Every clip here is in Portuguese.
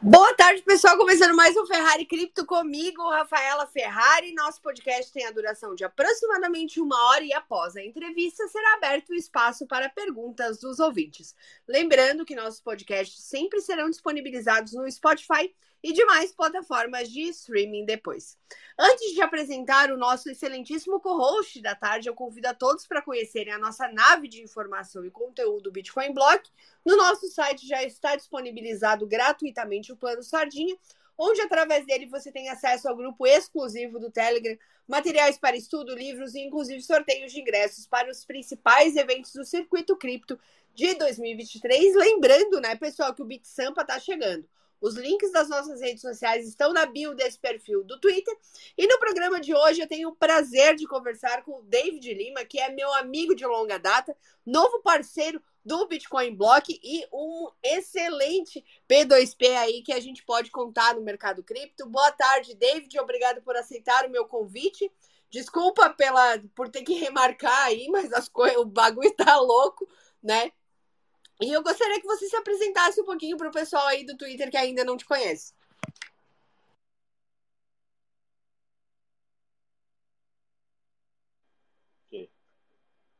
Boa tarde, pessoal. Começando mais um Ferrari Cripto comigo, Rafaela Ferrari. Nosso podcast tem a duração de aproximadamente uma hora e após a entrevista será aberto o espaço para perguntas dos ouvintes. Lembrando que nossos podcasts sempre serão disponibilizados no Spotify e demais plataformas de streaming depois. Antes de apresentar o nosso excelentíssimo co-host da tarde, eu convido a todos para conhecerem a nossa nave de informação e conteúdo Bitcoin Block. No nosso site já está disponibilizado gratuitamente o plano Sardinha, onde através dele você tem acesso ao grupo exclusivo do Telegram, materiais para estudo, livros e inclusive sorteios de ingressos para os principais eventos do circuito cripto de 2023. Lembrando, né, pessoal, que o Bit Sampa está chegando. Os links das nossas redes sociais estão na bio desse perfil do Twitter. E no programa de hoje eu tenho o prazer de conversar com o David Lima, que é meu amigo de longa data, novo parceiro do Bitcoin Block e um excelente P2P aí que a gente pode contar no mercado cripto. Boa tarde, David. Obrigado por aceitar o meu convite. Desculpa pela por ter que remarcar aí, mas as coisas, o bagulho tá louco, né? E eu gostaria que você se apresentasse um pouquinho para o pessoal aí do Twitter que ainda não te conhece. Ok.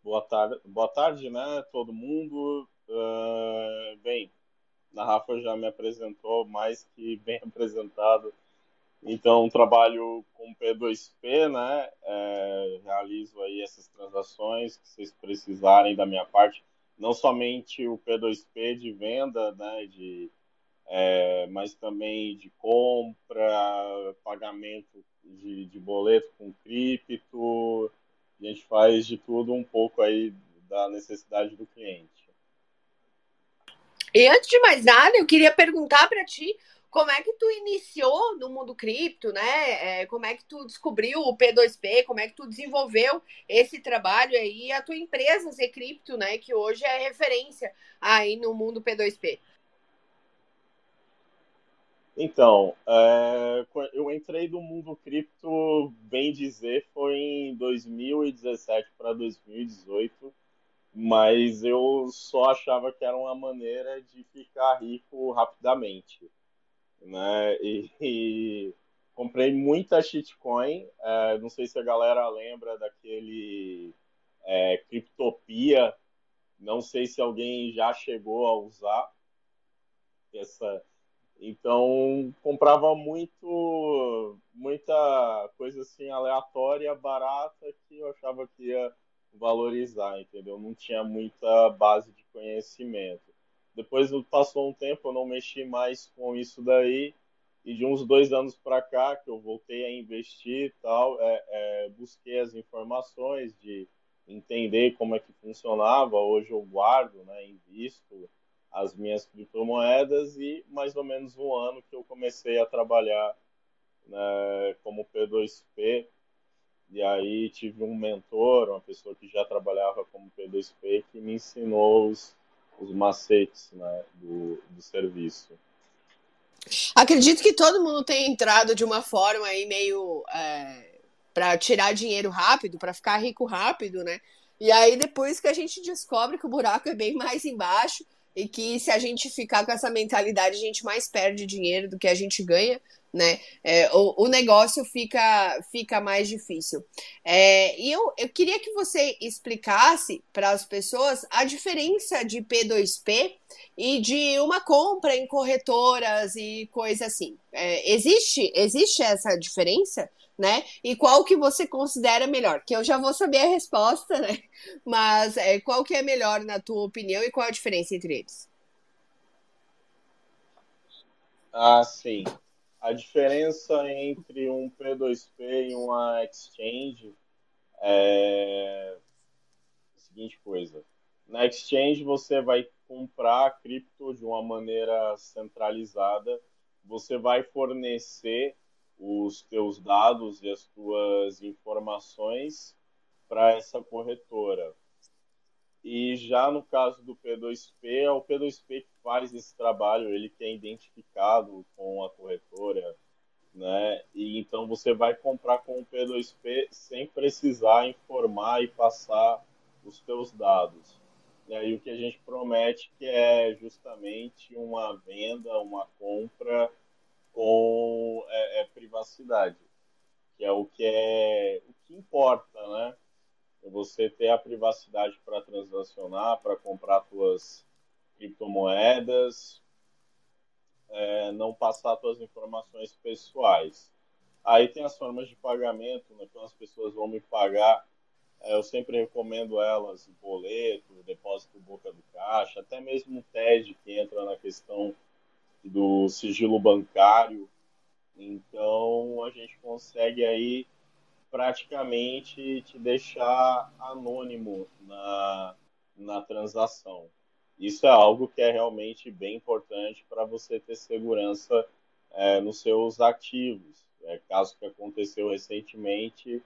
Boa tarde, boa tarde, né, todo mundo. Uh, bem, a Rafa já me apresentou mais que bem apresentado. Então, trabalho com P2P, né? É, realizo aí essas transações que vocês precisarem da minha parte não somente o P2P de venda, né, de, é, mas também de compra, pagamento de, de boleto com cripto. A gente faz de tudo um pouco aí da necessidade do cliente. E antes de mais nada, eu queria perguntar para ti como é que tu iniciou no mundo cripto, né? É, como é que tu descobriu o P2P? Como é que tu desenvolveu esse trabalho aí? A tua empresa Z Cripto, né? Que hoje é referência aí no mundo P2P. Então, é, eu entrei do mundo cripto, bem dizer, foi em 2017 para 2018, mas eu só achava que era uma maneira de ficar rico rapidamente né? E, e comprei muita shitcoin. É, não sei se a galera lembra daquele é, Cryptopia. Não sei se alguém já chegou a usar essa. Então comprava muito, muita coisa assim aleatória, barata que eu achava que ia valorizar, entendeu? Não tinha muita base de conhecimento. Depois passou um tempo, eu não mexi mais com isso daí. E de uns dois anos para cá, que eu voltei a investir tal, é, é, busquei as informações de entender como é que funcionava. Hoje eu guardo, né, invisto as minhas criptomoedas e mais ou menos um ano que eu comecei a trabalhar né, como P2P. E aí tive um mentor, uma pessoa que já trabalhava como P2P, que me ensinou os, os macetes né, do, do serviço. Acredito que todo mundo tem entrado de uma forma aí meio é, para tirar dinheiro rápido, para ficar rico rápido, né? E aí depois que a gente descobre que o buraco é bem mais embaixo e que se a gente ficar com essa mentalidade a gente mais perde dinheiro do que a gente ganha, né? É, o, o negócio fica, fica mais difícil. É, e eu, eu queria que você explicasse para as pessoas a diferença de P2P e de uma compra em corretoras e coisa assim. É, existe, existe essa diferença? Né? E qual que você considera melhor? Que eu já vou saber a resposta, né? Mas é, qual que é melhor na tua opinião e qual a diferença entre eles? Ah, sim. A diferença entre um P2P e uma exchange é a seguinte coisa. Na exchange você vai comprar cripto de uma maneira centralizada, você vai fornecer os teus dados e as tuas informações para essa corretora. E já no caso do P2P, é o P2P que faz esse trabalho, ele que é identificado com a corretora, né? E então você vai comprar com o P2P sem precisar informar e passar os teus dados. E aí o que a gente promete que é justamente uma venda, uma compra com é, é privacidade, que é o que é o que importa, né? É você ter a privacidade para transacionar, para comprar suas criptomoedas, é, não passar suas informações pessoais. Aí tem as formas de pagamento, né? Quando as pessoas vão me pagar, é, eu sempre recomendo elas boleto, depósito boca do caixa, até mesmo o TED que entra na questão do sigilo bancário. Então a gente consegue aí praticamente te deixar anônimo na, na transação. Isso é algo que é realmente bem importante para você ter segurança é, nos seus ativos. É, caso que aconteceu recentemente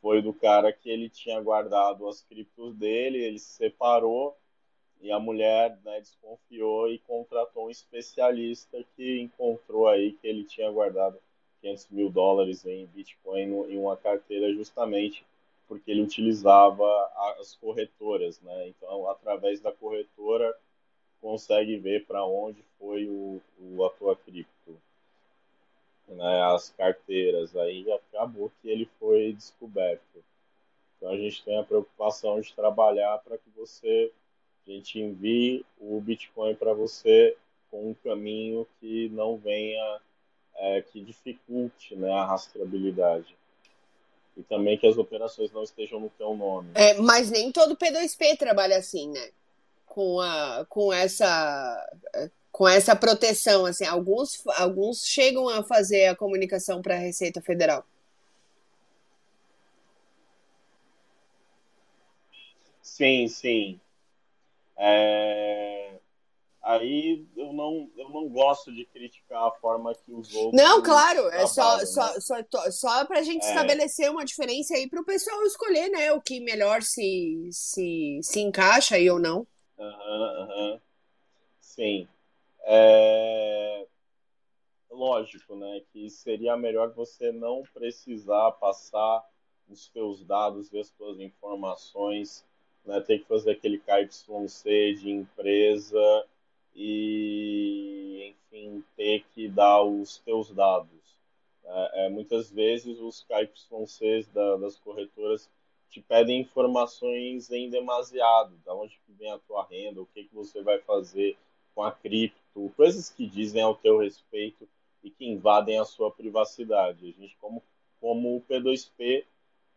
foi do cara que ele tinha guardado as criptos dele, ele se separou e a mulher né, desconfiou e contratou um especialista que encontrou aí que ele tinha guardado 500 mil dólares em Bitcoin em uma carteira justamente porque ele utilizava as corretoras, né? Então, através da corretora, consegue ver para onde foi o, o, a tua cripto, né? As carteiras, aí acabou que ele foi descoberto. Então, a gente tem a preocupação de trabalhar para que você, a gente envie o Bitcoin para você com um caminho que não venha é, que dificulte né, a rastreabilidade. E também que as operações não estejam no teu nome. É, mas nem todo P2P trabalha assim, né? Com, a, com essa com essa proteção, assim, alguns, alguns chegam a fazer a comunicação para a Receita Federal. Sim, sim. É aí eu não, eu não gosto de criticar a forma que os outros. Não, claro, é só, né? só, só, só para a gente é. estabelecer uma diferença aí para o pessoal escolher, né, o que melhor se, se, se encaixa aí ou não. Aham, uhum, uhum. Sim. É... Lógico, né, que seria melhor você não precisar passar os seus dados, ver as suas informações, né, ter que fazer aquele KYC de empresa e, enfim, ter que dar os teus dados. É, é, muitas vezes os KYCs da, das corretoras te pedem informações em demasiado, da onde que vem a tua renda, o que, que você vai fazer com a cripto, coisas que dizem ao teu respeito e que invadem a sua privacidade. A gente, como, como o P2P,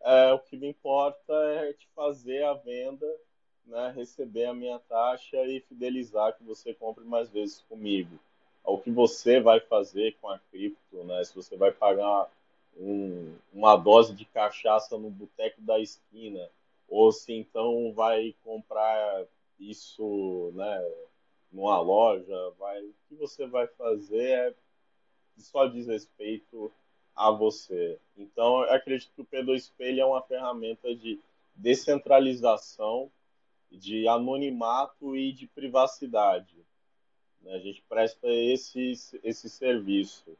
é, o que me importa é te fazer a venda né, receber a minha taxa e fidelizar que você compre mais vezes comigo. O que você vai fazer com a cripto, né? Se você vai pagar um, uma dose de cachaça no boteco da esquina, ou se então vai comprar isso, né, numa loja, vai, o que você vai fazer é só diz respeito a você. Então, eu acredito que o P2P é uma ferramenta de descentralização de anonimato e de privacidade. Né? A gente presta esse, esse serviço.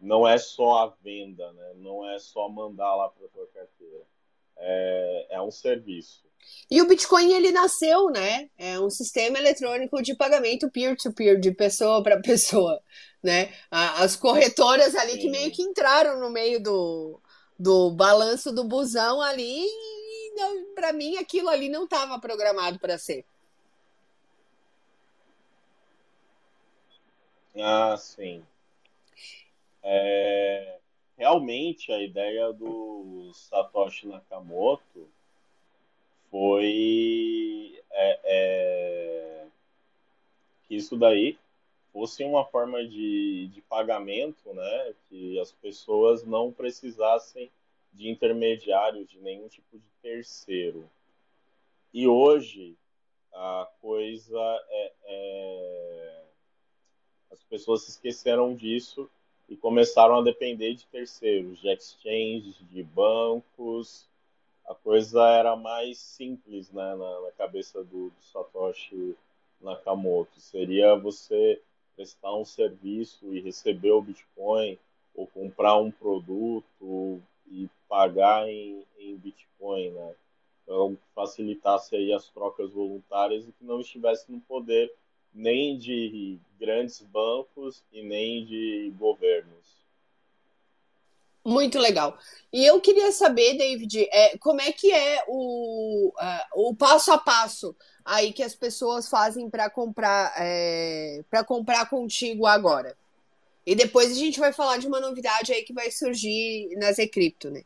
Não é só a venda, né? não é só mandar lá para a tua carteira. É, é um serviço. E o Bitcoin ele nasceu, né? É um sistema eletrônico de pagamento peer-to-peer, -peer, de pessoa para pessoa, né? As corretoras ali Sim. que meio que entraram no meio do, do balanço do busão ali para mim aquilo ali não estava programado para ser. Ah, sim. É, realmente a ideia do Satoshi Nakamoto foi é, é, que isso daí fosse uma forma de, de pagamento, né? Que as pessoas não precisassem de intermediários, de nenhum tipo de terceiro. E hoje a coisa é, é, as pessoas se esqueceram disso e começaram a depender de terceiros, de exchanges, de bancos. A coisa era mais simples né, na, na cabeça do, do Satoshi Nakamoto. Seria você prestar um serviço e receber o Bitcoin ou comprar um produto e pagar em, em Bitcoin, né? então, facilitasse aí as trocas voluntárias e que não estivesse no poder nem de grandes bancos e nem de governos. Muito legal. E eu queria saber, David, é, como é que é o, o passo a passo aí que as pessoas fazem para comprar é, para comprar contigo agora. E depois a gente vai falar de uma novidade aí que vai surgir na Zcrypto, né?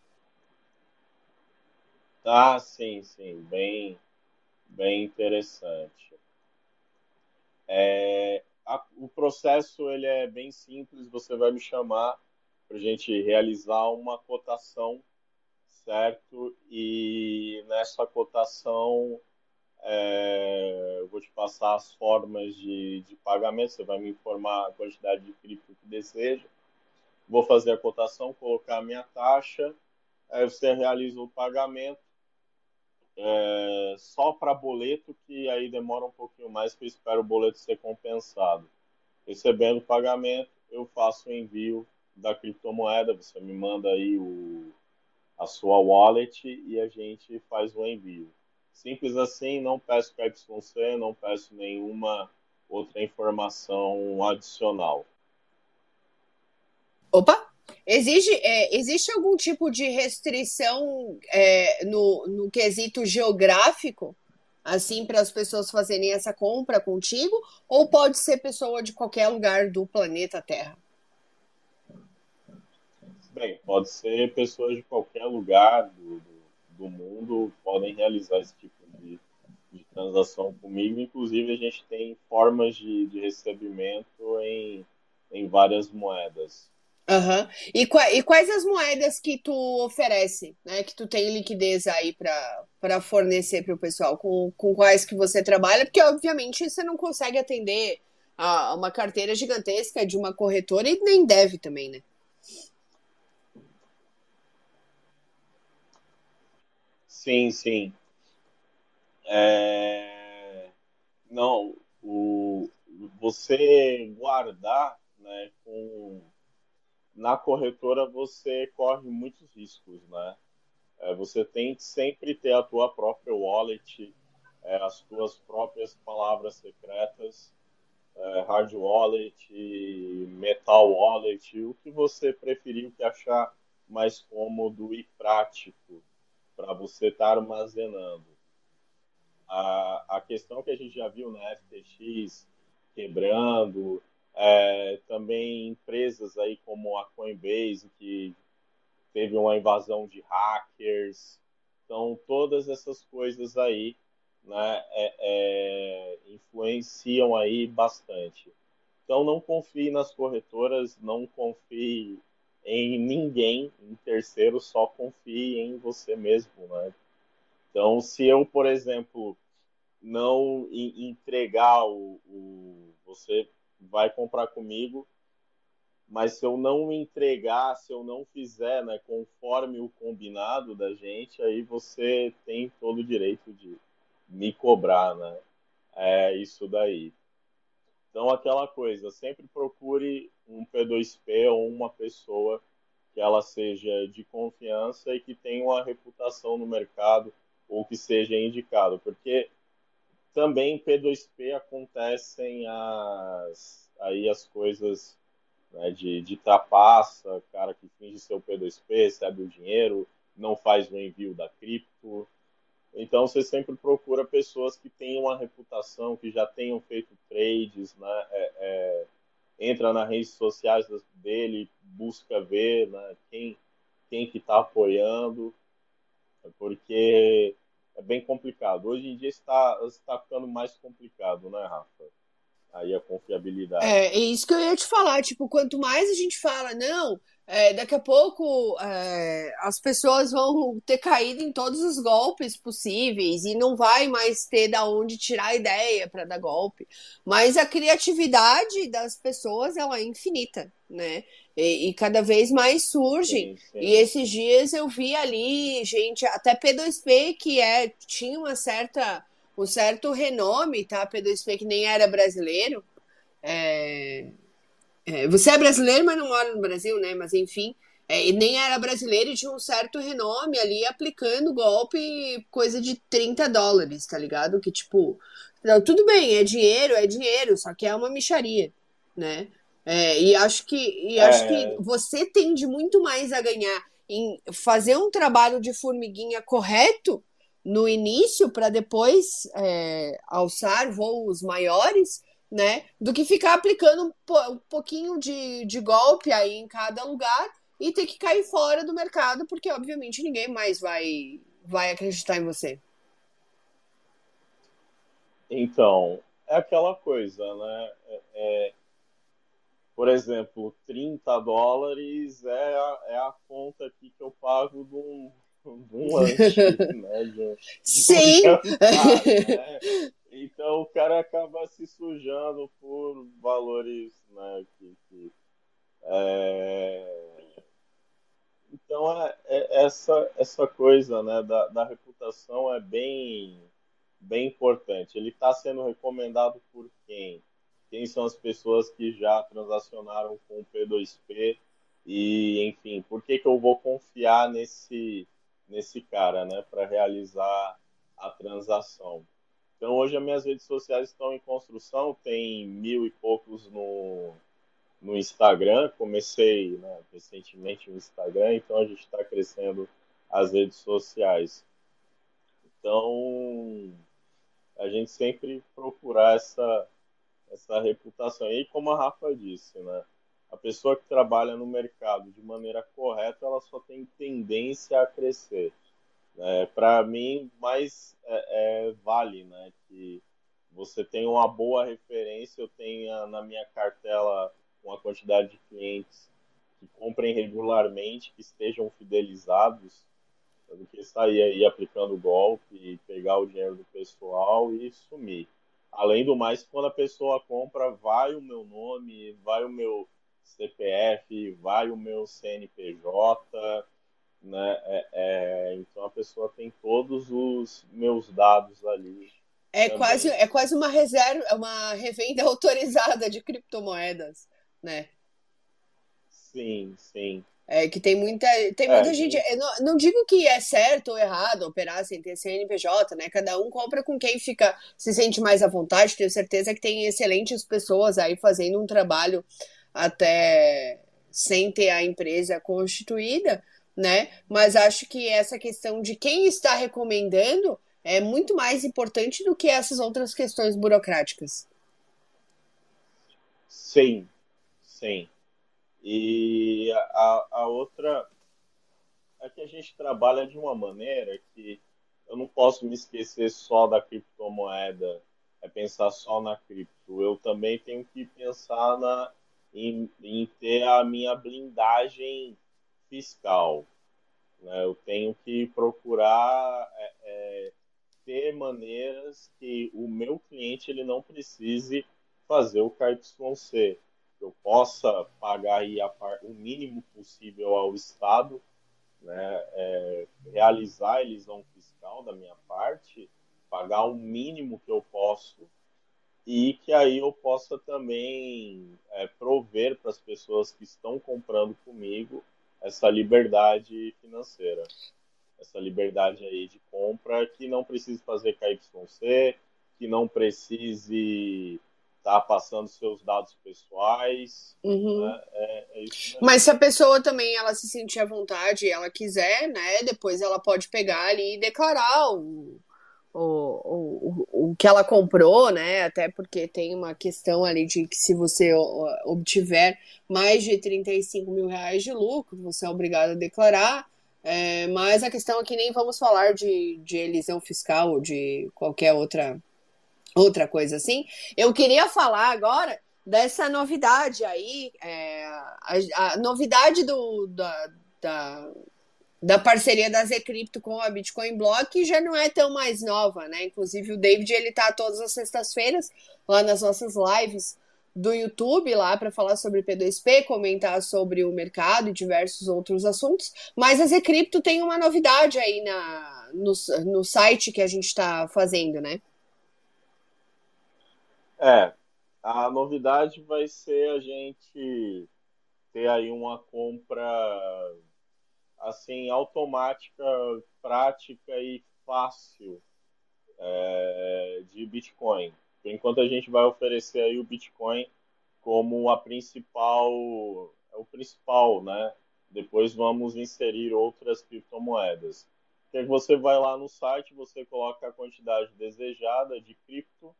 Ah, sim, sim, bem, bem interessante. É, a, o processo ele é bem simples. Você vai me chamar para a gente realizar uma cotação, certo? E nessa cotação é, eu vou te passar as formas de, de pagamento. Você vai me informar a quantidade de cripto que deseja. Vou fazer a cotação, colocar a minha taxa. Aí você realiza o pagamento é, só para boleto, que aí demora um pouquinho mais, que eu espero o boleto ser compensado. Recebendo o pagamento, eu faço o envio da criptomoeda, você me manda aí o, a sua wallet e a gente faz o envio. Simples assim, não peço KYC, não peço nenhuma outra informação adicional. Opa! Exige, é, existe algum tipo de restrição é, no, no quesito geográfico, assim, para as pessoas fazerem essa compra contigo? Ou pode ser pessoa de qualquer lugar do planeta Terra? Bem, pode ser pessoas de qualquer lugar do, do, do mundo podem realizar esse tipo de, de, transação comigo. Inclusive, a gente tem formas de, de recebimento em, em várias moedas. Uhum. E, e, quais as moedas que tu oferece, né? Que tu tem liquidez aí para fornecer para o pessoal? Com, com quais que você trabalha? Porque, obviamente, você não consegue atender a uma carteira gigantesca de uma corretora e nem deve também, né? Sim, sim. É... Não, o... você guardar né, com na corretora você corre muitos riscos, né? É, você tem que sempre ter a tua própria wallet, é, as tuas próprias palavras secretas, é, hard wallet, metal wallet, o que você preferir, o que achar mais cômodo e prático para você estar tá armazenando. A, a questão que a gente já viu na FTX quebrando, é, também empresas aí como a Coinbase, que teve uma invasão de hackers. Então, todas essas coisas aí né, é, é, influenciam aí bastante. Então, não confie nas corretoras, não confie em ninguém, em terceiro, só confie em você mesmo. Né? Então, se eu, por exemplo, não entregar o, o você vai comprar comigo, mas se eu não entregar, se eu não fizer, né, conforme o combinado da gente, aí você tem todo o direito de me cobrar, né? É isso daí. Então, aquela coisa, sempre procure um P2P ou uma pessoa que ela seja de confiança e que tenha uma reputação no mercado ou que seja indicado, porque também P2P acontecem as, aí as coisas né, de, de trapaça, cara que finge ser o P2P, recebe o dinheiro, não faz o envio da cripto. Então você sempre procura pessoas que tenham uma reputação, que já tenham feito trades, né? É, é, entra nas redes sociais dele, busca ver né, quem, quem que está apoiando, porque é bem complicado. Hoje em dia está, está ficando mais complicado, né, Rafa? Aí a confiabilidade. É, é isso que eu ia te falar. Tipo, quanto mais a gente fala, não, é, daqui a pouco é, as pessoas vão ter caído em todos os golpes possíveis e não vai mais ter da onde tirar ideia para dar golpe. Mas a criatividade das pessoas ela é infinita, né? E, e cada vez mais surge. Sim, sim. E esses dias eu vi ali, gente, até P2P que é tinha uma certa um certo renome, tá? P2P que nem era brasileiro. É, é, você é brasileiro, mas não mora no Brasil, né? Mas enfim, É, e nem era brasileiro e tinha um certo renome ali aplicando golpe, coisa de 30 dólares, tá ligado? Que tipo, não, tudo bem, é dinheiro, é dinheiro, só que é uma micharia, né? É, e acho que e acho que é. você tende muito mais a ganhar em fazer um trabalho de formiguinha correto no início para depois é, alçar voos maiores, né? Do que ficar aplicando um, um pouquinho de, de golpe aí em cada lugar e ter que cair fora do mercado, porque obviamente ninguém mais vai, vai acreditar em você. Então, é aquela coisa, né? É, é, por exemplo, 30 dólares é a, é a conta aqui que eu pago de um, de um lanche, né? De, Sim! jantar, né? Então o cara acaba se sujando por valores, né? Que, que é... Então é, é, essa, essa coisa né, da, da reputação é bem bem importante. Ele está sendo recomendado por quem? Quem são as pessoas que já transacionaram com o P2P? E, enfim, por que, que eu vou confiar nesse, nesse cara, né, para realizar a transação? Então, hoje as minhas redes sociais estão em construção, tem mil e poucos no, no Instagram. Comecei né, recentemente no Instagram, então a gente está crescendo as redes sociais. Então, a gente sempre procurar essa, essa reputação. E como a Rafa disse, né? A pessoa que trabalha no mercado de maneira correta, ela só tem tendência a crescer. É, Para mim, mais é, é, vale, né? Que você tenha uma boa referência, eu tenha na minha cartela uma quantidade de clientes que comprem regularmente, que estejam fidelizados, do que sair aí aplicando golpe, pegar o dinheiro do pessoal e sumir. Além do mais, quando a pessoa compra, vai o meu nome, vai o meu CPF, vai o meu CNPJ, né? É, é, então a pessoa tem todos os meus dados ali. É quase, é quase uma reserva, uma revenda autorizada de criptomoedas, né? Sim, sim. É que tem muita, tem muita é, gente. Não, não, digo que é certo ou errado operar sem ter CNPJ, né? Cada um compra com quem fica se sente mais à vontade. Tenho certeza que tem excelentes pessoas aí fazendo um trabalho até sem ter a empresa constituída, né? Mas acho que essa questão de quem está recomendando é muito mais importante do que essas outras questões burocráticas. Sim, sim. E a, a outra é que a gente trabalha de uma maneira que eu não posso me esquecer só da criptomoeda, é pensar só na cripto. Eu também tenho que pensar na, em, em ter a minha blindagem fiscal. Né? Eu tenho que procurar é, é, ter maneiras que o meu cliente ele não precise fazer o KYC eu possa pagar aí a, o mínimo possível ao Estado, né, é, realizar a elisão fiscal da minha parte, pagar o mínimo que eu posso e que aí eu possa também é, prover para as pessoas que estão comprando comigo essa liberdade financeira, essa liberdade aí de compra que não precise fazer KYC, que não precise tá passando seus dados pessoais. Uhum. Né? É, é Mas se a pessoa também ela se sentir à vontade, ela quiser, né? Depois ela pode pegar ali e declarar o, o, o, o que ela comprou, né? Até porque tem uma questão ali de que se você obtiver mais de 35 mil reais de lucro, você é obrigado a declarar. É, mas a questão é que nem vamos falar de, de elisão fiscal ou de qualquer outra outra coisa assim. Eu queria falar agora dessa novidade aí, é, a, a, novidade do, da, da, da, parceria da Zcrypto com a Bitcoin Block já não é tão mais nova, né? Inclusive o David ele tá todas as sextas-feiras lá nas nossas lives do YouTube lá para falar sobre P2P, comentar sobre o mercado e diversos outros assuntos. Mas a Zcrypto tem uma novidade aí na, no, no site que a gente está fazendo, né? É, a novidade vai ser a gente ter aí uma compra assim automática, prática e fácil é, de Bitcoin. Enquanto a gente vai oferecer aí o Bitcoin como a principal, é o principal, né? Depois vamos inserir outras criptomoedas. Que você vai lá no site, você coloca a quantidade desejada de cripto,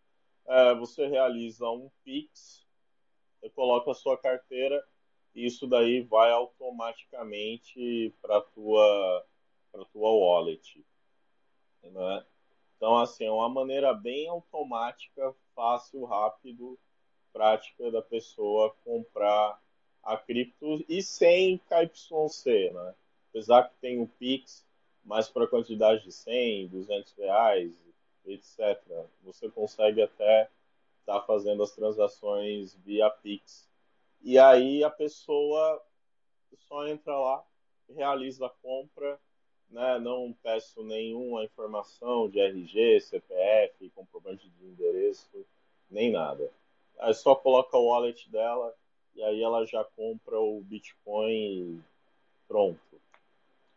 é, você realiza um Pix, você coloca a sua carteira isso daí vai automaticamente para tua para tua wallet, né? Então assim é uma maneira bem automática, fácil, rápido, prática da pessoa comprar a cripto e sem KYC, né? Apesar que tem o Pix, mas para quantidade de 100, 200 reais, etc. Você consegue até estar tá fazendo as transações via Pix. E aí a pessoa só entra lá, realiza a compra, né? não peço nenhuma informação de RG, CPF, comprovante de endereço, nem nada. Aí só coloca o wallet dela e aí ela já compra o Bitcoin pronto.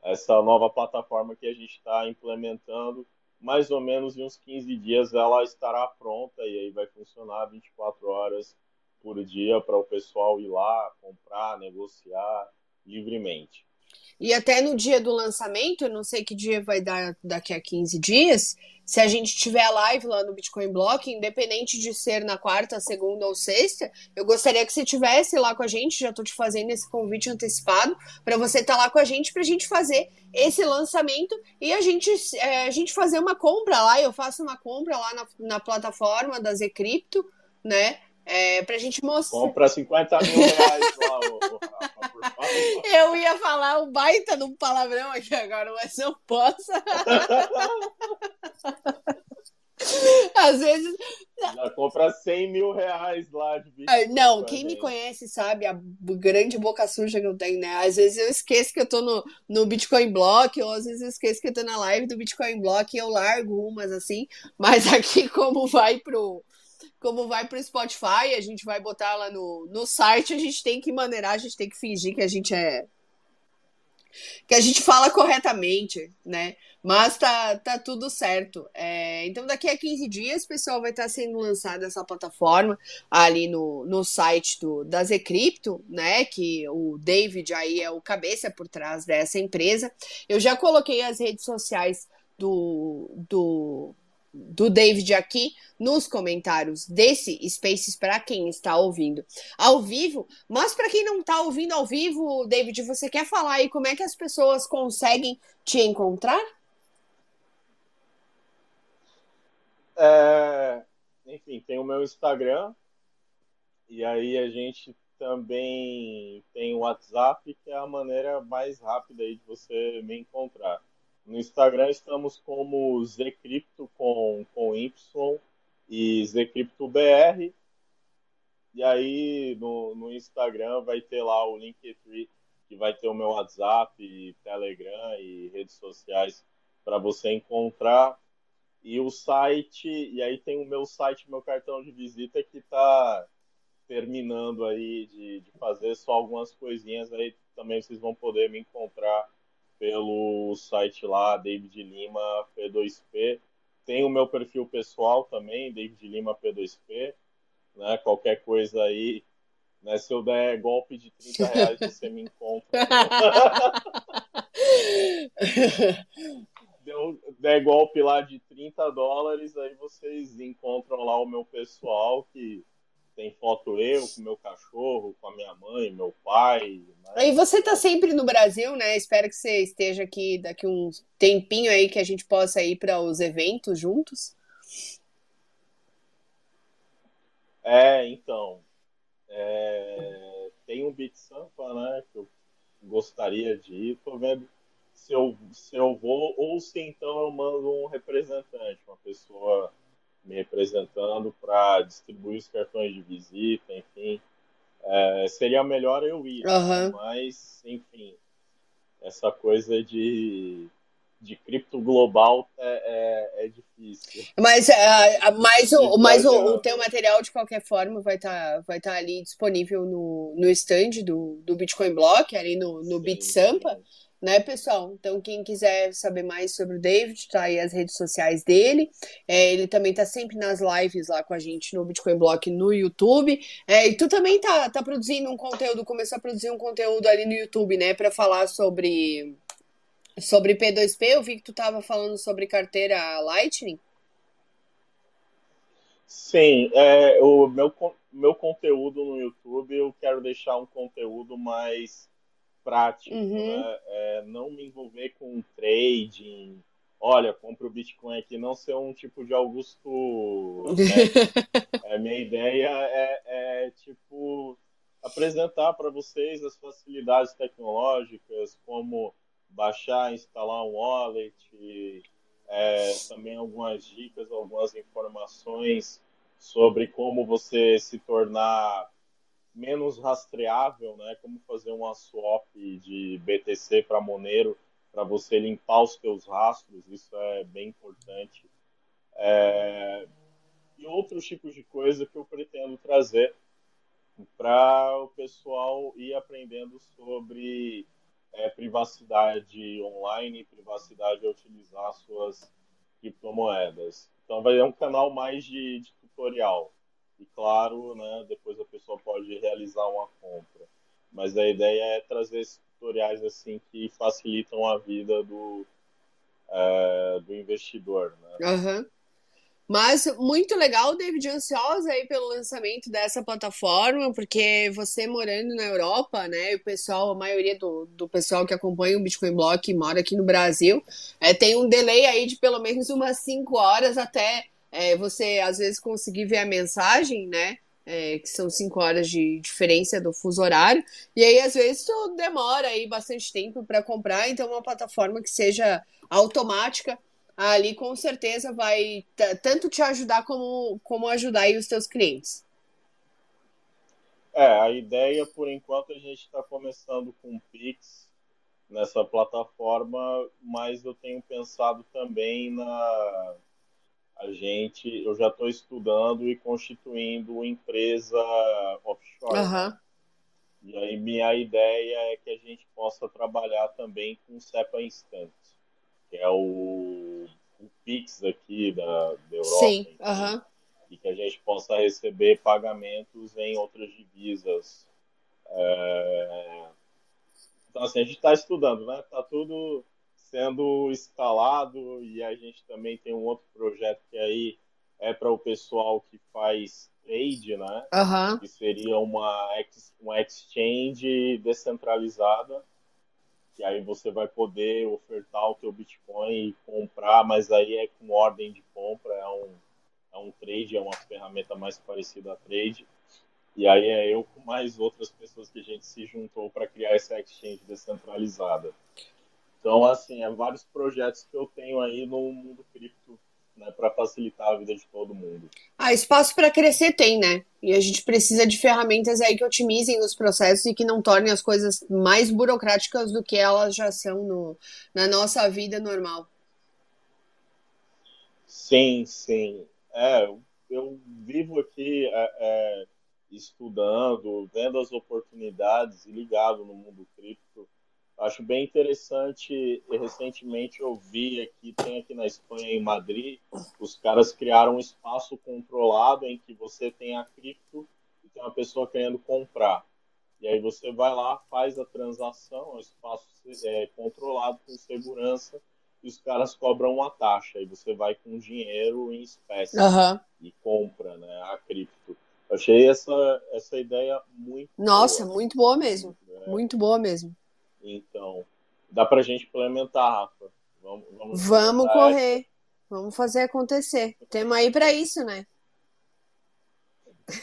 Essa nova plataforma que a gente está implementando, mais ou menos em uns 15 dias ela estará pronta e aí vai funcionar 24 horas por dia para o pessoal ir lá, comprar, negociar livremente. E até no dia do lançamento, não sei que dia vai dar daqui a 15 dias, se a gente tiver live lá no Bitcoin Block, independente de ser na quarta, segunda ou sexta, eu gostaria que você estivesse lá com a gente, já estou te fazendo esse convite antecipado, para você estar tá lá com a gente, para a gente fazer esse lançamento e a gente, é, a gente fazer uma compra lá, eu faço uma compra lá na, na plataforma da Zcrypto, né? É, pra gente mostrar. Compra 50 mil reais lá, ô, ô, Rafa, por favor. Eu ia falar um baita de um palavrão aqui agora, mas não posso. Às vezes. Já compra 100 mil reais lá de Bitcoin. Não, quem gente. me conhece sabe a grande boca suja que eu tenho, né? Às vezes eu esqueço que eu tô no, no Bitcoin Block, ou às vezes eu esqueço que eu tô na live do Bitcoin Block e eu largo umas assim. Mas aqui, como vai pro como vai para o Spotify, a gente vai botar lá no, no site, a gente tem que maneirar, a gente tem que fingir que a gente é. que a gente fala corretamente, né? Mas tá, tá tudo certo. É, então, daqui a 15 dias, pessoal, vai estar sendo lançada essa plataforma ali no, no site do, da Zcrypto, né? Que o David aí é o cabeça por trás dessa empresa. Eu já coloquei as redes sociais do, do do David aqui nos comentários desse Spaces para quem está ouvindo ao vivo. Mas para quem não está ouvindo ao vivo, David, você quer falar aí como é que as pessoas conseguem te encontrar? É, enfim, tem o meu Instagram e aí a gente também tem o WhatsApp, que é a maneira mais rápida aí de você me encontrar. No Instagram estamos como Zcrypto com, com Y e ZCryptoBR. E aí no, no Instagram vai ter lá o Linktree, que vai ter o meu WhatsApp, Telegram e redes sociais para você encontrar. E o site, e aí tem o meu site, meu cartão de visita que está terminando aí de, de fazer só algumas coisinhas aí também vocês vão poder me encontrar pelo site lá, David Lima P2P. Tem o meu perfil pessoal também, David Lima P2P. Né? Qualquer coisa aí, né? se eu der golpe de 30 reais, você me encontra. Deu, der golpe lá de 30 dólares, aí vocês encontram lá o meu pessoal que tem foto eu com meu cachorro, com a minha mãe, meu pai. Né? E você tá sempre no Brasil, né? Espero que você esteja aqui daqui um tempinho aí que a gente possa ir para os eventos juntos. É, então. É, tem um Beat Sampa, né? Que eu gostaria de ir. Tô vendo se eu, se eu vou ou se então eu mando um representante, uma pessoa me representando para distribuir os cartões de visita, enfim. É, seria melhor eu ir, uhum. mas, enfim, essa coisa de, de cripto global é, é, é difícil. Mas, uh, mas, o, mas o, o teu material, de qualquer forma, vai estar tá, vai tá ali disponível no, no stand do, do Bitcoin Block, ali no, no BitSampa, né, pessoal? Então, quem quiser saber mais sobre o David, tá aí as redes sociais dele. É, ele também tá sempre nas lives lá com a gente no Bitcoin Block no YouTube. É, e tu também tá, tá produzindo um conteúdo, começou a produzir um conteúdo ali no YouTube, né, para falar sobre Sobre P2P, eu vi que tu estava falando sobre carteira Lightning. Sim, é, o meu, meu conteúdo no YouTube, eu quero deixar um conteúdo mais prático, uhum. né? é, não me envolver com trading, olha, compra o Bitcoin aqui, não ser um tipo de Augusto. Né? é, minha ideia é, é tipo apresentar para vocês as facilidades tecnológicas, como baixar, instalar um wallet, é, também algumas dicas, algumas informações sobre como você se tornar menos rastreável, né? Como fazer uma swap de BTC para Monero para você limpar os seus rastros, isso é bem importante. É... E outros tipos de coisa que eu pretendo trazer para o pessoal ir aprendendo sobre é, privacidade online, privacidade a utilizar suas criptomoedas. Então vai ser um canal mais de, de, tutorial. E claro, né, depois a pessoa pode realizar uma compra. Mas a ideia é trazer esses tutoriais assim que facilitam a vida do, é, do investidor. Né? Uhum. Mas muito legal, David, ansiosa aí pelo lançamento dessa plataforma, porque você morando na Europa, né, o pessoal, a maioria do, do pessoal que acompanha o Bitcoin Block mora aqui no Brasil, é, tem um delay aí de pelo menos umas 5 horas até é, você, às vezes, conseguir ver a mensagem, né, é, que são 5 horas de diferença do fuso horário, e aí, às vezes, tu demora aí bastante tempo para comprar, então uma plataforma que seja automática, ali com certeza vai tanto te ajudar como, como ajudar aí os teus clientes. É, a ideia, por enquanto, a gente está começando com o Pix nessa plataforma, mas eu tenho pensado também na. A gente, eu já estou estudando e constituindo empresa offshore. Uhum. E aí, minha ideia é que a gente possa trabalhar também com SEPA Instant que é o, o Pix aqui da, da Europa. Sim, uhum. E que a gente possa receber pagamentos em outras divisas. É... Então, assim, a gente está estudando, né? Está tudo sendo escalado e a gente também tem um outro projeto que aí é para o pessoal que faz trade, né? Uhum. Que seria uma, uma exchange descentralizada que aí você vai poder ofertar o teu Bitcoin e comprar, mas aí é com ordem de compra, é um, é um trade, é uma ferramenta mais parecida a trade. E aí é eu com mais outras pessoas que a gente se juntou para criar essa exchange descentralizada. Então, assim, é vários projetos que eu tenho aí no mundo cripto né, para facilitar a vida de todo mundo. Ah, espaço para crescer tem, né? E a gente precisa de ferramentas aí que otimizem os processos e que não tornem as coisas mais burocráticas do que elas já são no, na nossa vida normal. Sim, sim. É, eu vivo aqui é, é, estudando, vendo as oportunidades e ligado no mundo cripto Acho bem interessante. Recentemente eu vi aqui, tem aqui na Espanha, em Madrid, os caras criaram um espaço controlado em que você tem a cripto e tem uma pessoa querendo comprar. E aí você vai lá, faz a transação, o espaço é controlado com segurança e os caras cobram uma taxa. E você vai com dinheiro em espécie uhum. e compra né, a cripto. Achei essa, essa ideia muito Nossa, boa. muito boa mesmo. É. Muito boa mesmo. Então, dá pra gente implementar, Rafa. Vamos, vamos, vamos correr. Essa. Vamos fazer acontecer. Temos aí para isso, né?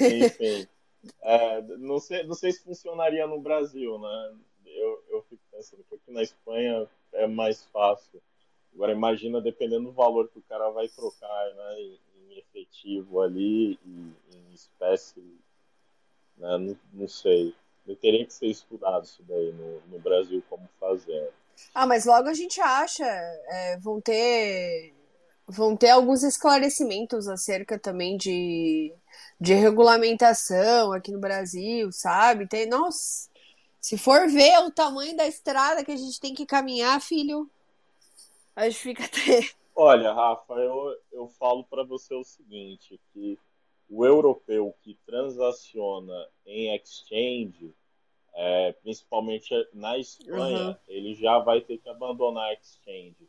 Enfim. é, não, sei, não sei se funcionaria no Brasil, né? Eu, eu fico pensando que aqui na Espanha é mais fácil. Agora imagina dependendo do valor que o cara vai trocar né, em, em efetivo ali, em, em espécie, né, não, não sei. Teria que ser estudado isso daí no, no Brasil como fazer. Ah, mas logo a gente acha, é, vão ter vão ter alguns esclarecimentos acerca também de, de regulamentação aqui no Brasil, sabe? Tem, nossa, se for ver o tamanho da estrada que a gente tem que caminhar, filho, a gente fica até. Olha, Rafa, eu, eu falo para você o seguinte, que o europeu que transaciona em exchange, é, principalmente na Espanha, uhum. ele já vai ter que abandonar a exchange.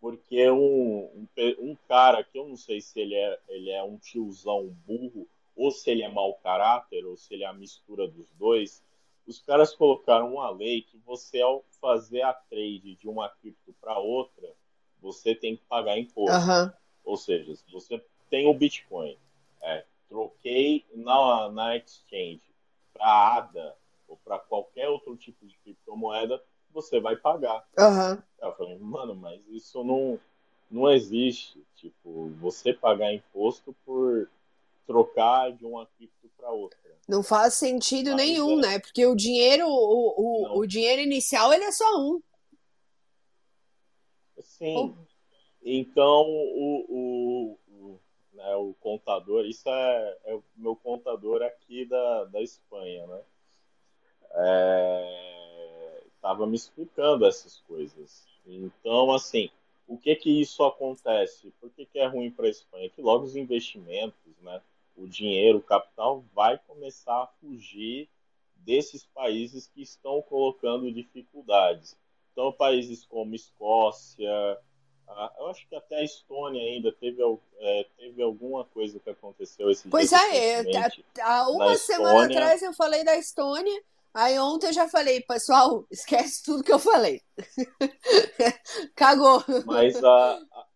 Porque um, um, um, cara que eu não sei se ele é, ele é um tiozão burro, ou se ele é mau caráter, ou se ele é a mistura dos dois, os caras colocaram uma lei que você, ao fazer a trade de uma cripto para outra, você tem que pagar imposto. Uhum. Ou seja, se você tem o Bitcoin, é, troquei na, na exchange para ADA ou para qualquer outro tipo de criptomoeda, você vai pagar. Uhum. Eu falei, mano, mas isso não, não existe. Tipo, você pagar imposto por trocar de uma cripto para outra. Não faz sentido mas nenhum, é... né? Porque o dinheiro, o, o, o, dinheiro inicial, ele é só um. Sim. Oh. Então, o, o, né, o contador, isso é, é, o meu contador aqui da, da Espanha, né? É, me explicando essas coisas. Então, assim, o que que isso acontece? Por que, que é ruim para a Espanha? Que logo os investimentos, né, o dinheiro, o capital vai começar a fugir desses países que estão colocando dificuldades. Então, países como Escócia, eu acho que até a Estônia ainda teve, é, teve alguma coisa que aconteceu esse Pois é, é há uma semana atrás eu falei da Estônia, aí ontem eu já falei, pessoal, esquece tudo que eu falei. Cagou. Mas a, a,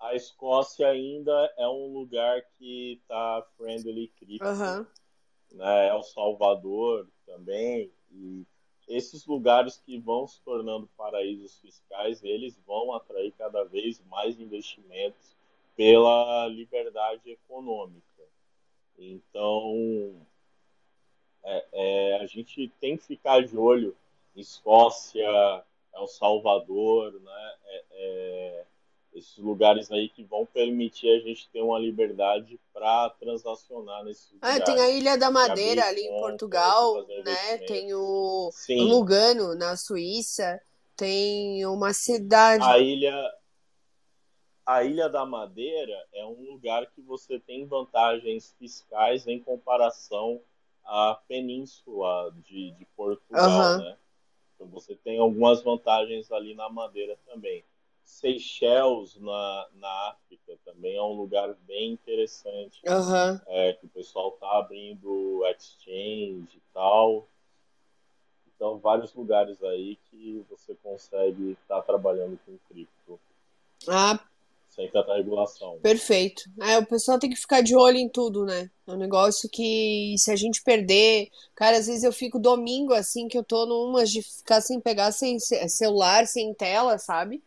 a, Escócia ainda é um lugar que tá friendly cripto. Uhum. Né? El Salvador também. E esses lugares que vão se tornando paraísos fiscais, eles vão atrair cada vez mais investimentos pela liberdade econômica. Então, é, é, a gente tem que ficar de olho Escócia, El Salvador, né? É, é esses lugares aí que vão permitir a gente ter uma liberdade para transacionar nesses ah, lugares. Tem a Ilha da Madeira ali em Portugal, né? Tem o, o Lugano na Suíça, tem uma cidade. A ilha a Ilha da Madeira é um lugar que você tem vantagens fiscais em comparação à península de, de Portugal, uhum. né? Então você tem algumas vantagens ali na Madeira também. Seychelles, na, na África, também é um lugar bem interessante. Uhum. É, que o pessoal tá abrindo exchange e tal. Então, vários lugares aí que você consegue estar tá trabalhando com cripto. Ah, sem tanta regulação. Perfeito. É, o pessoal tem que ficar de olho em tudo, né? É um negócio que se a gente perder. Cara, às vezes eu fico domingo assim, que eu tô numas de ficar sem pegar sem celular, sem tela, sabe?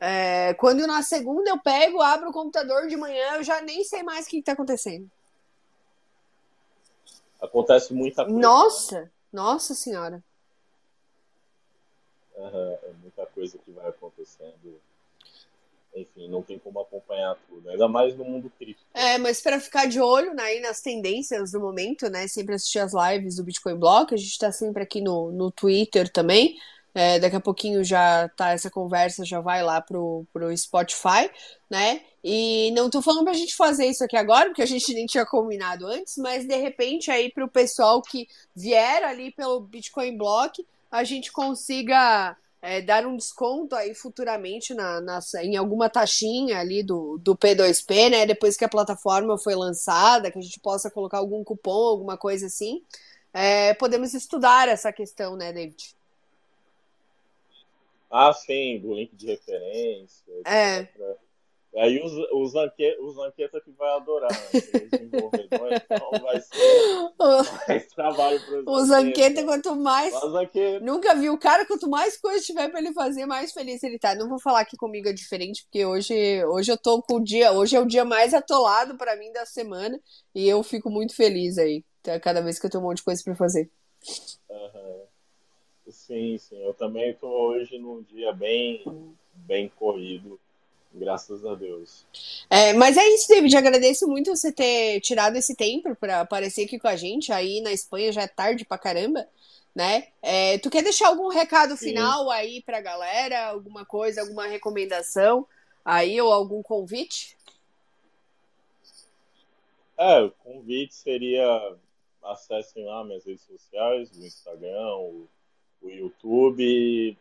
É, quando na segunda eu pego, abro o computador de manhã, eu já nem sei mais o que está acontecendo. Acontece muita coisa. Nossa, né? nossa senhora. Uhum, é muita coisa que vai acontecendo. Enfim, não tem como acompanhar tudo, ainda mais no mundo cripto. É, mas para ficar de olho né, nas tendências do momento, né? Sempre assistir as lives do Bitcoin Block, a gente está sempre aqui no, no Twitter também. É, daqui a pouquinho já tá essa conversa, já vai lá pro, pro Spotify, né? E não tô falando pra gente fazer isso aqui agora, porque a gente nem tinha combinado antes, mas de repente aí pro pessoal que vier ali pelo Bitcoin Block, a gente consiga é, dar um desconto aí futuramente na, na, em alguma taxinha ali do, do P2P, né? Depois que a plataforma foi lançada, que a gente possa colocar algum cupom, alguma coisa assim. É, podemos estudar essa questão, né, David? Ah, sim, do link de referência. É. Aí os, os, anque, os anqueta que vai adorar, né? Os desenvolvedores, então vai ser mais trabalho para os Os anqueta, quanto mais. Anqueta... Nunca vi o cara, quanto mais coisa tiver para ele fazer, mais feliz ele tá. Não vou falar que comigo é diferente, porque hoje, hoje eu tô com o dia. Hoje é o dia mais atolado para mim da semana e eu fico muito feliz aí, cada vez que eu tenho um monte de coisa para fazer. Uhum. Sim, sim. Eu também estou hoje num dia bem, bem corrido, graças a Deus. É, mas é isso, David. Agradeço muito você ter tirado esse tempo para aparecer aqui com a gente. Aí na Espanha já é tarde pra caramba, né? É, tu quer deixar algum recado sim. final aí pra galera? Alguma coisa, alguma recomendação aí ou algum convite? É, o convite seria acessem lá minhas redes sociais, o Instagram, o, o YouTube.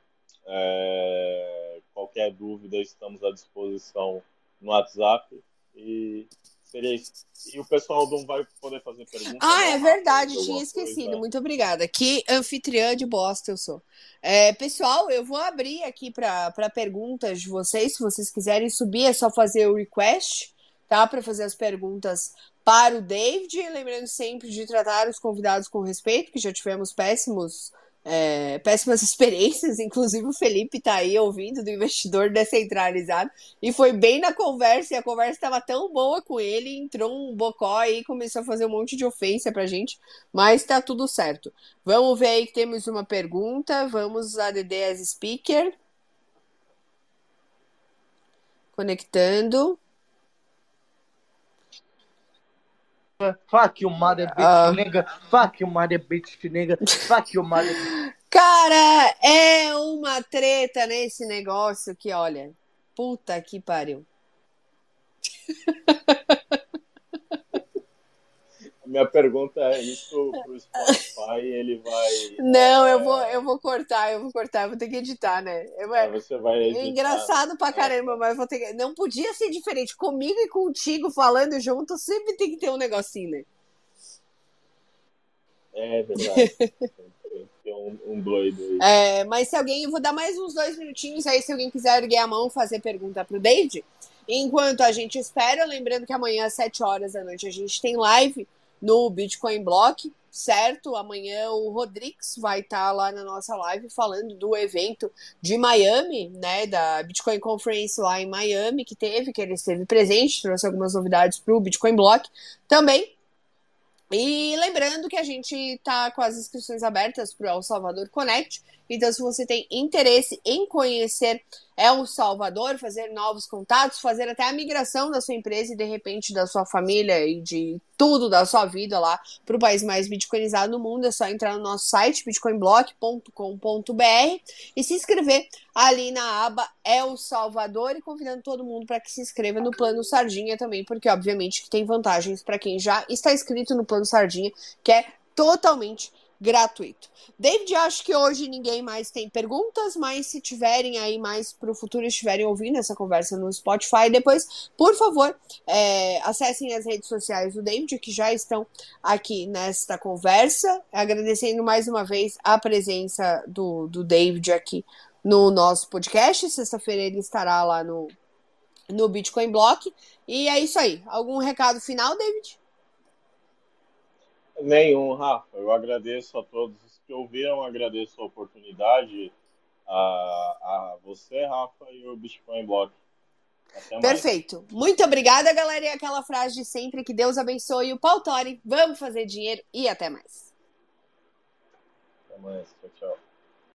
É, qualquer dúvida, estamos à disposição no WhatsApp. E seria isso. E o pessoal não vai poder fazer perguntas. Ah, é verdade, tinha esquecido. Coisa. Muito obrigada. Que anfitriã de bosta eu sou. É, pessoal, eu vou abrir aqui para perguntas de vocês. Se vocês quiserem subir, é só fazer o request, tá? Para fazer as perguntas para o David, lembrando sempre de tratar os convidados com respeito, que já tivemos péssimos, é, péssimas experiências, inclusive o Felipe está aí ouvindo do investidor descentralizado, e foi bem na conversa, e a conversa estava tão boa com ele, entrou um bocó aí e começou a fazer um monte de ofensa pra gente, mas está tudo certo. Vamos ver aí que temos uma pergunta, vamos a DD as speaker. Conectando. Fuck you, mother bitch uh... nigga. Fuck you, mother bitch nigga. Fuck you, mother. Cara, é uma treta nesse negócio que, olha, puta que pariu. Minha pergunta é isso pro Spotify, ele vai. Não, é... eu vou, eu vou cortar, eu vou cortar, eu vou ter que editar, né? Eu, é, você vai editar. É engraçado pra caramba, é. mas vou ter que... Não podia ser diferente. Comigo e contigo falando junto, sempre tem que ter um negocinho, né? É verdade. um, doido. É, mas se alguém, eu vou dar mais uns dois minutinhos aí, se alguém quiser erguer a mão fazer pergunta pro David. Enquanto a gente espera, lembrando que amanhã às 7 horas da noite a gente tem live no Bitcoin Block, certo? Amanhã o Rodrigues vai estar tá lá na nossa live falando do evento de Miami, né? Da Bitcoin Conference lá em Miami, que teve, que ele esteve presente, trouxe algumas novidades para o Bitcoin Block também. E lembrando que a gente está com as inscrições abertas para o El Salvador Connect. Então, se você tem interesse em conhecer El Salvador, fazer novos contatos, fazer até a migração da sua empresa e de repente da sua família e de tudo da sua vida lá para o país mais bitcoinizado do mundo, é só entrar no nosso site bitcoinblock.com.br e se inscrever ali na aba El Salvador e convidando todo mundo para que se inscreva no plano Sardinha também, porque obviamente tem vantagens para quem já está inscrito no plano Sardinha, que é totalmente gratuito. David, acho que hoje ninguém mais tem perguntas, mas se tiverem aí mais para o futuro, estiverem ouvindo essa conversa no Spotify, depois, por favor, é, acessem as redes sociais do David, que já estão aqui nesta conversa. Agradecendo mais uma vez a presença do, do David aqui no nosso podcast. Sexta-feira ele estará lá no, no Bitcoin Block. E é isso aí. Algum recado final, David? Nenhum, Rafa. Eu agradeço a todos que ouviram, agradeço a oportunidade a, a você, Rafa, e o Bitcoin Block. Perfeito. Muito obrigada, galera. E aquela frase de sempre: que Deus abençoe o Pautori. Vamos fazer dinheiro e até mais. Até mais. Tchau, tchau.